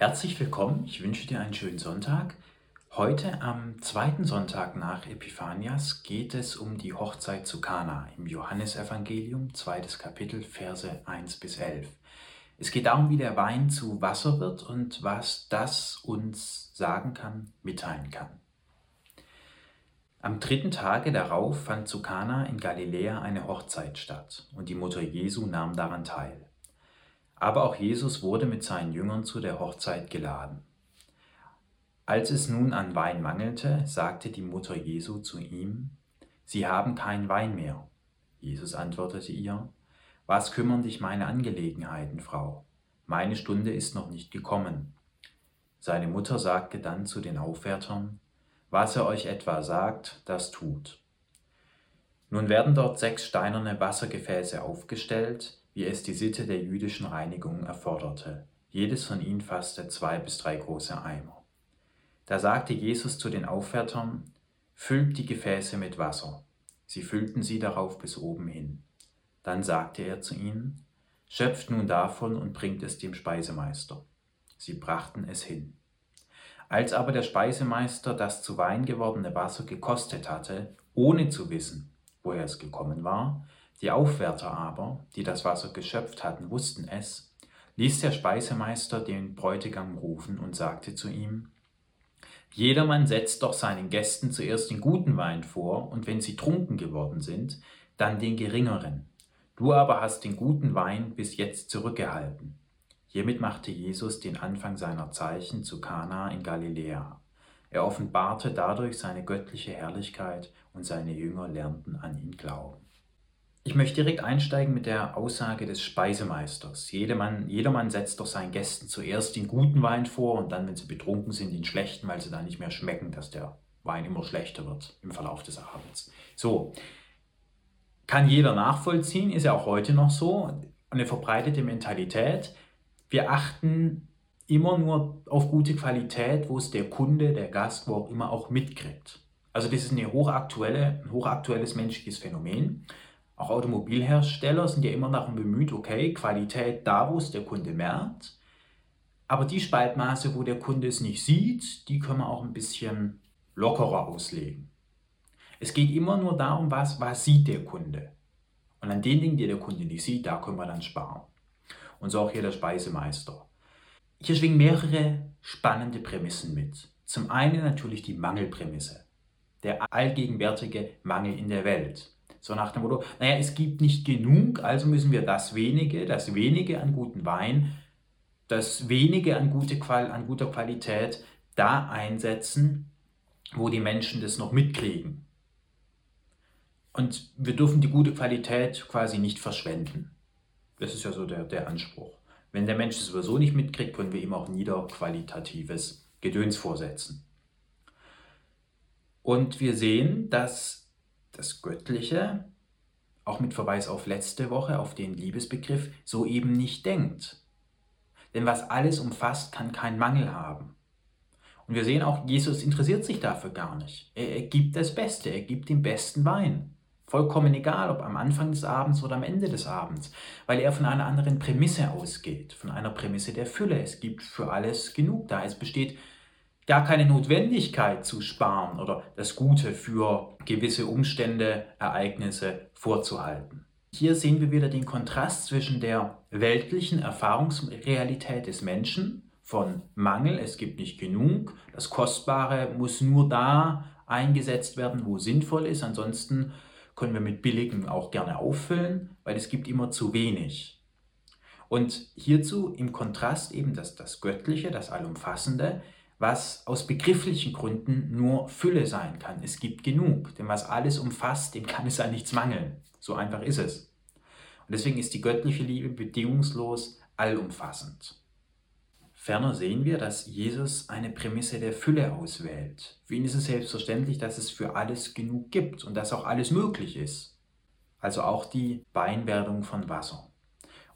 Herzlich willkommen, ich wünsche dir einen schönen Sonntag. Heute am zweiten Sonntag nach Epiphanias geht es um die Hochzeit zu Kana im Johannesevangelium, zweites Kapitel, Verse 1 bis 11. Es geht darum, wie der Wein zu Wasser wird und was das uns sagen kann, mitteilen kann. Am dritten Tage darauf fand zu Kana in Galiläa eine Hochzeit statt und die Mutter Jesu nahm daran teil. Aber auch Jesus wurde mit seinen Jüngern zu der Hochzeit geladen. Als es nun an Wein mangelte, sagte die Mutter Jesu zu ihm, Sie haben keinen Wein mehr. Jesus antwortete ihr, Was kümmern dich meine Angelegenheiten, Frau? Meine Stunde ist noch nicht gekommen. Seine Mutter sagte dann zu den Aufwärtern, Was er euch etwa sagt, das tut. Nun werden dort sechs steinerne Wassergefäße aufgestellt, wie es die Sitte der jüdischen Reinigung erforderte. Jedes von ihnen fasste zwei bis drei große Eimer. Da sagte Jesus zu den Aufwärtern, Füllt die Gefäße mit Wasser. Sie füllten sie darauf bis oben hin. Dann sagte er zu ihnen, Schöpft nun davon und bringt es dem Speisemeister. Sie brachten es hin. Als aber der Speisemeister das zu Wein gewordene Wasser gekostet hatte, ohne zu wissen, woher es gekommen war, die Aufwärter aber, die das Wasser geschöpft hatten, wussten es, ließ der Speisemeister den Bräutigam rufen und sagte zu ihm, Jedermann setzt doch seinen Gästen zuerst den guten Wein vor, und wenn sie trunken geworden sind, dann den geringeren. Du aber hast den guten Wein bis jetzt zurückgehalten. Hiermit machte Jesus den Anfang seiner Zeichen zu Kana in Galiläa. Er offenbarte dadurch seine göttliche Herrlichkeit und seine Jünger lernten an ihn glauben. Ich möchte direkt einsteigen mit der Aussage des Speisemeisters. Jedermann, jedermann setzt doch seinen Gästen zuerst den guten Wein vor und dann, wenn sie betrunken sind, den schlechten, weil sie dann nicht mehr schmecken, dass der Wein immer schlechter wird im Verlauf des Abends. So, kann jeder nachvollziehen, ist ja auch heute noch so, eine verbreitete Mentalität. Wir achten immer nur auf gute Qualität, wo es der Kunde, der Gast, wo auch immer auch mitkriegt. Also das ist eine hochaktuelle, ein hochaktuelles menschliches Phänomen. Auch Automobilhersteller sind ja immer darum bemüht, okay, Qualität da, wo es der Kunde merkt. Aber die Spaltmaße, wo der Kunde es nicht sieht, die können wir auch ein bisschen lockerer auslegen. Es geht immer nur darum, was, was sieht der Kunde. Und an den Dingen, die der Kunde nicht sieht, da können wir dann sparen. Und so auch hier der Speisemeister. Hier schwingen mehrere spannende Prämissen mit. Zum einen natürlich die Mangelprämisse, der allgegenwärtige Mangel in der Welt. So nach dem Motto, naja, es gibt nicht genug, also müssen wir das wenige, das wenige an guten Wein, das wenige an, gute an guter Qualität da einsetzen, wo die Menschen das noch mitkriegen. Und wir dürfen die gute Qualität quasi nicht verschwenden. Das ist ja so der, der Anspruch. Wenn der Mensch es sowieso nicht mitkriegt, können wir ihm auch niederqualitatives Gedöns vorsetzen. Und wir sehen, dass das Göttliche, auch mit Verweis auf letzte Woche, auf den Liebesbegriff, so eben nicht denkt. Denn was alles umfasst, kann keinen Mangel haben. Und wir sehen auch, Jesus interessiert sich dafür gar nicht. Er, er gibt das Beste, er gibt den besten Wein. Vollkommen egal, ob am Anfang des Abends oder am Ende des Abends, weil er von einer anderen Prämisse ausgeht, von einer Prämisse der Fülle. Es gibt für alles genug da. Es besteht gar keine Notwendigkeit zu sparen oder das Gute für gewisse Umstände, Ereignisse vorzuhalten. Hier sehen wir wieder den Kontrast zwischen der weltlichen Erfahrungsrealität des Menschen von Mangel, es gibt nicht genug, das Kostbare muss nur da eingesetzt werden, wo sinnvoll ist, ansonsten können wir mit Billigem auch gerne auffüllen, weil es gibt immer zu wenig. Und hierzu im Kontrast eben das, das Göttliche, das Allumfassende, was aus begrifflichen Gründen nur Fülle sein kann. Es gibt genug, denn was alles umfasst, dem kann es an nichts mangeln. So einfach ist es. Und deswegen ist die göttliche Liebe bedingungslos allumfassend. Ferner sehen wir, dass Jesus eine Prämisse der Fülle auswählt. Für ihn ist es selbstverständlich, dass es für alles genug gibt und dass auch alles möglich ist. Also auch die Beinwerdung von Wasser.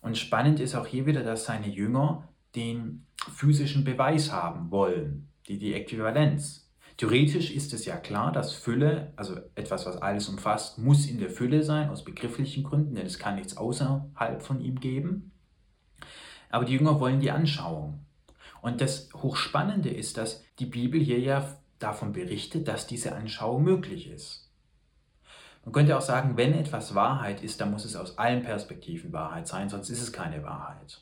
Und spannend ist auch hier wieder, dass seine Jünger den physischen Beweis haben wollen, die, die Äquivalenz. Theoretisch ist es ja klar, dass Fülle, also etwas, was alles umfasst, muss in der Fülle sein, aus begrifflichen Gründen, denn es kann nichts außerhalb von ihm geben. Aber die Jünger wollen die Anschauung. Und das Hochspannende ist, dass die Bibel hier ja davon berichtet, dass diese Anschauung möglich ist. Man könnte auch sagen, wenn etwas Wahrheit ist, dann muss es aus allen Perspektiven Wahrheit sein, sonst ist es keine Wahrheit.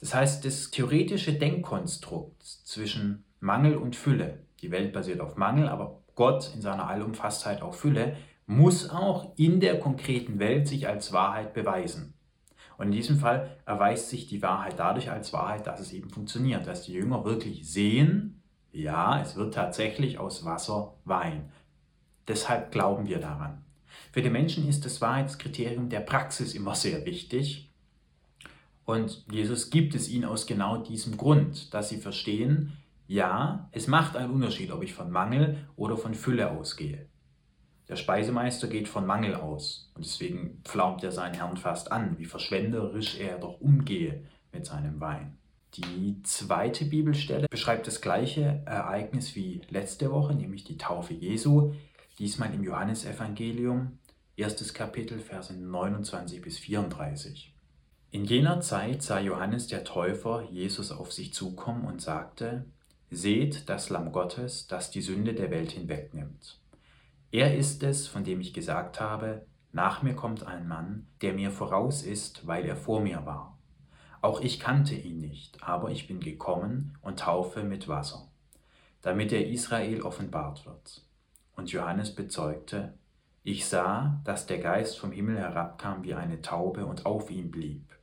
Das heißt, das theoretische Denkkonstrukt zwischen Mangel und Fülle, die Welt basiert auf Mangel, aber Gott in seiner Allumfassheit auf Fülle, muss auch in der konkreten Welt sich als Wahrheit beweisen. Und in diesem Fall erweist sich die Wahrheit dadurch als Wahrheit, dass es eben funktioniert, dass die Jünger wirklich sehen, ja, es wird tatsächlich aus Wasser Wein. Deshalb glauben wir daran. Für die Menschen ist das Wahrheitskriterium der Praxis immer sehr wichtig. Und Jesus gibt es ihnen aus genau diesem Grund, dass sie verstehen, ja, es macht einen Unterschied, ob ich von Mangel oder von Fülle ausgehe. Der Speisemeister geht von Mangel aus und deswegen pflaumt er seinen Herrn fast an, wie verschwenderisch er doch umgehe mit seinem Wein. Die zweite Bibelstelle beschreibt das gleiche Ereignis wie letzte Woche, nämlich die Taufe Jesu, diesmal im Johannesevangelium, erstes Kapitel, Verse 29 bis 34. In jener Zeit sah Johannes der Täufer Jesus auf sich zukommen und sagte, Seht das Lamm Gottes, das die Sünde der Welt hinwegnimmt. Er ist es, von dem ich gesagt habe, nach mir kommt ein Mann, der mir voraus ist, weil er vor mir war. Auch ich kannte ihn nicht, aber ich bin gekommen und taufe mit Wasser, damit er Israel offenbart wird. Und Johannes bezeugte, ich sah, dass der Geist vom Himmel herabkam wie eine Taube und auf ihm blieb.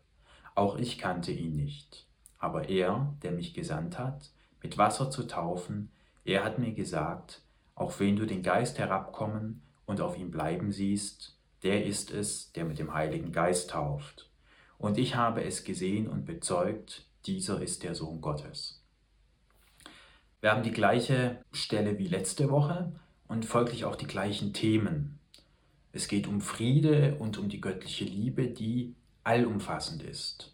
Auch ich kannte ihn nicht, aber er, der mich gesandt hat, mit Wasser zu taufen, er hat mir gesagt, auch wen du den Geist herabkommen und auf ihm bleiben siehst, der ist es, der mit dem Heiligen Geist tauft. Und ich habe es gesehen und bezeugt, dieser ist der Sohn Gottes. Wir haben die gleiche Stelle wie letzte Woche und folglich auch die gleichen Themen. Es geht um Friede und um die göttliche Liebe, die allumfassend ist.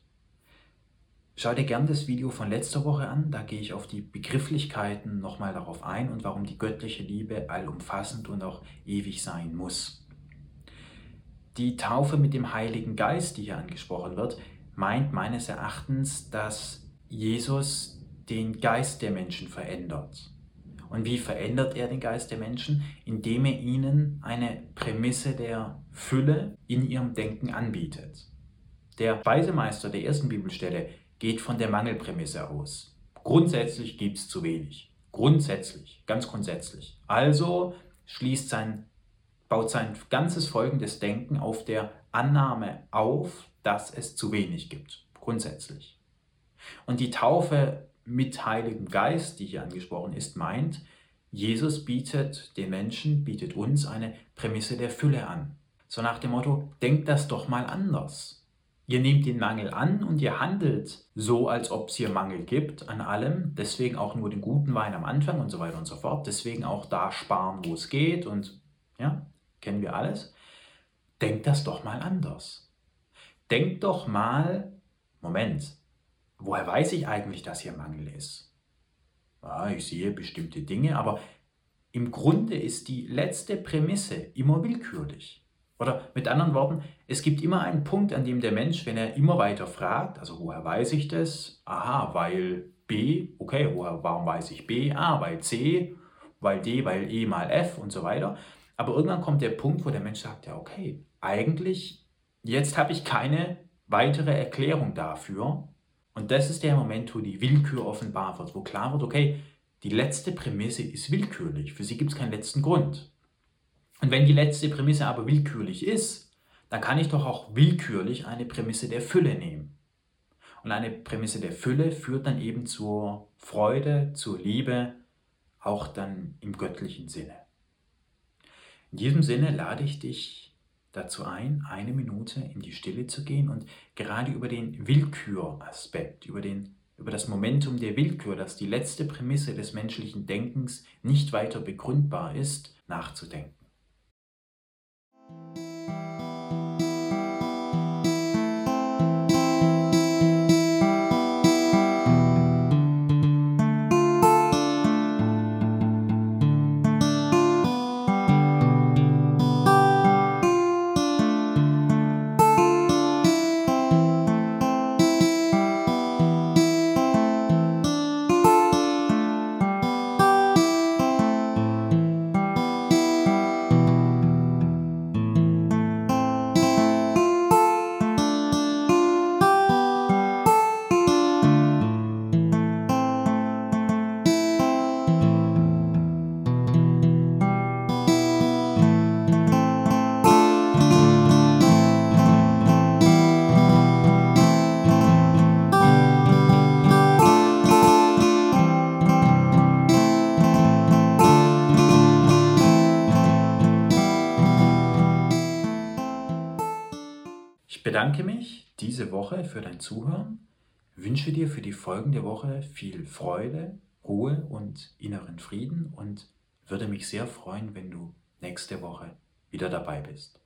Schau dir gern das Video von letzter Woche an, da gehe ich auf die Begrifflichkeiten nochmal darauf ein und warum die göttliche Liebe allumfassend und auch ewig sein muss. Die Taufe mit dem Heiligen Geist, die hier angesprochen wird, meint meines Erachtens, dass Jesus den Geist der Menschen verändert. Und wie verändert er den Geist der Menschen? Indem er ihnen eine Prämisse der Fülle in ihrem Denken anbietet. Der Weisemeister der ersten Bibelstelle geht von der Mangelprämisse aus. Grundsätzlich gibt es zu wenig. Grundsätzlich, ganz grundsätzlich. Also schließt sein, baut sein ganzes folgendes Denken auf der Annahme auf, dass es zu wenig gibt. Grundsätzlich. Und die Taufe mit Heiligem Geist, die hier angesprochen ist, meint, Jesus bietet den Menschen, bietet uns eine Prämisse der Fülle an. So nach dem Motto, denkt das doch mal anders. Ihr nehmt den Mangel an und ihr handelt so, als ob es hier Mangel gibt an allem. Deswegen auch nur den guten Wein am Anfang und so weiter und so fort. Deswegen auch da sparen, wo es geht und ja, kennen wir alles. Denkt das doch mal anders. Denkt doch mal, Moment, woher weiß ich eigentlich, dass hier Mangel ist? Ja, ich sehe bestimmte Dinge, aber im Grunde ist die letzte Prämisse immer willkürlich. Oder mit anderen Worten, es gibt immer einen Punkt, an dem der Mensch, wenn er immer weiter fragt, also woher weiß ich das? Aha, weil B, okay, woher, warum weiß ich B? Ah, weil C, weil D, weil E mal F und so weiter. Aber irgendwann kommt der Punkt, wo der Mensch sagt, ja, okay, eigentlich, jetzt habe ich keine weitere Erklärung dafür. Und das ist der Moment, wo die Willkür offenbar wird, wo klar wird, okay, die letzte Prämisse ist willkürlich. Für sie gibt es keinen letzten Grund. Und wenn die letzte Prämisse aber willkürlich ist, dann kann ich doch auch willkürlich eine Prämisse der Fülle nehmen. Und eine Prämisse der Fülle führt dann eben zur Freude, zur Liebe, auch dann im göttlichen Sinne. In diesem Sinne lade ich dich dazu ein, eine Minute in die Stille zu gehen und gerade über den Willküraspekt, über, den, über das Momentum der Willkür, das die letzte Prämisse des menschlichen Denkens nicht weiter begründbar ist, nachzudenken. Bedanke mich diese Woche für dein Zuhören, wünsche dir für die folgende Woche viel Freude, Ruhe und inneren Frieden und würde mich sehr freuen, wenn du nächste Woche wieder dabei bist.